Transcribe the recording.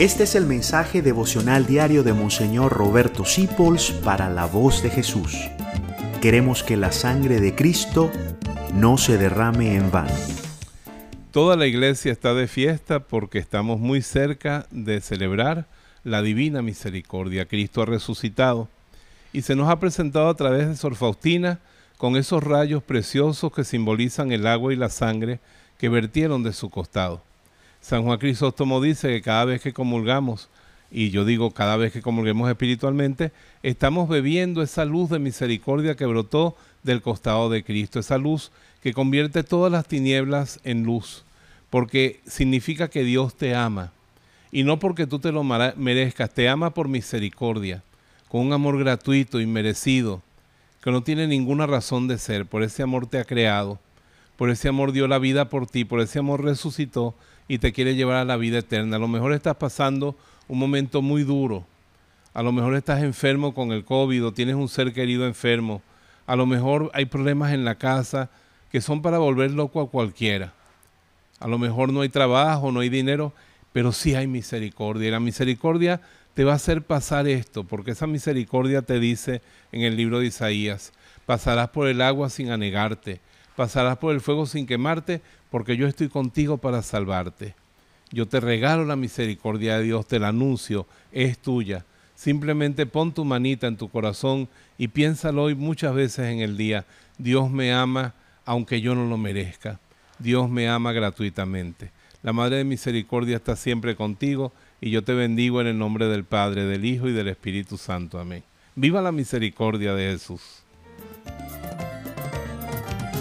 Este es el mensaje devocional diario de Monseñor Roberto Sipols para la voz de Jesús. Queremos que la sangre de Cristo no se derrame en vano. Toda la iglesia está de fiesta porque estamos muy cerca de celebrar la divina misericordia. Cristo ha resucitado y se nos ha presentado a través de Sor Faustina con esos rayos preciosos que simbolizan el agua y la sangre que vertieron de su costado. San Juan Crisóstomo dice que cada vez que comulgamos, y yo digo cada vez que comulguemos espiritualmente, estamos bebiendo esa luz de misericordia que brotó del costado de Cristo, esa luz que convierte todas las tinieblas en luz, porque significa que Dios te ama, y no porque tú te lo merezcas, te ama por misericordia, con un amor gratuito y merecido, que no tiene ninguna razón de ser, por ese amor te ha creado, por ese amor dio la vida por ti, por ese amor resucitó y te quiere llevar a la vida eterna. A lo mejor estás pasando un momento muy duro. A lo mejor estás enfermo con el COVID o tienes un ser querido enfermo. A lo mejor hay problemas en la casa que son para volver loco a cualquiera. A lo mejor no hay trabajo, no hay dinero, pero sí hay misericordia. Y la misericordia te va a hacer pasar esto, porque esa misericordia te dice en el libro de Isaías, pasarás por el agua sin anegarte, pasarás por el fuego sin quemarte, porque yo estoy contigo para salvarte. Yo te regalo la misericordia de Dios, te la anuncio, es tuya. Simplemente pon tu manita en tu corazón y piénsalo hoy muchas veces en el día. Dios me ama aunque yo no lo merezca. Dios me ama gratuitamente. La Madre de Misericordia está siempre contigo y yo te bendigo en el nombre del Padre, del Hijo y del Espíritu Santo. Amén. Viva la misericordia de Jesús.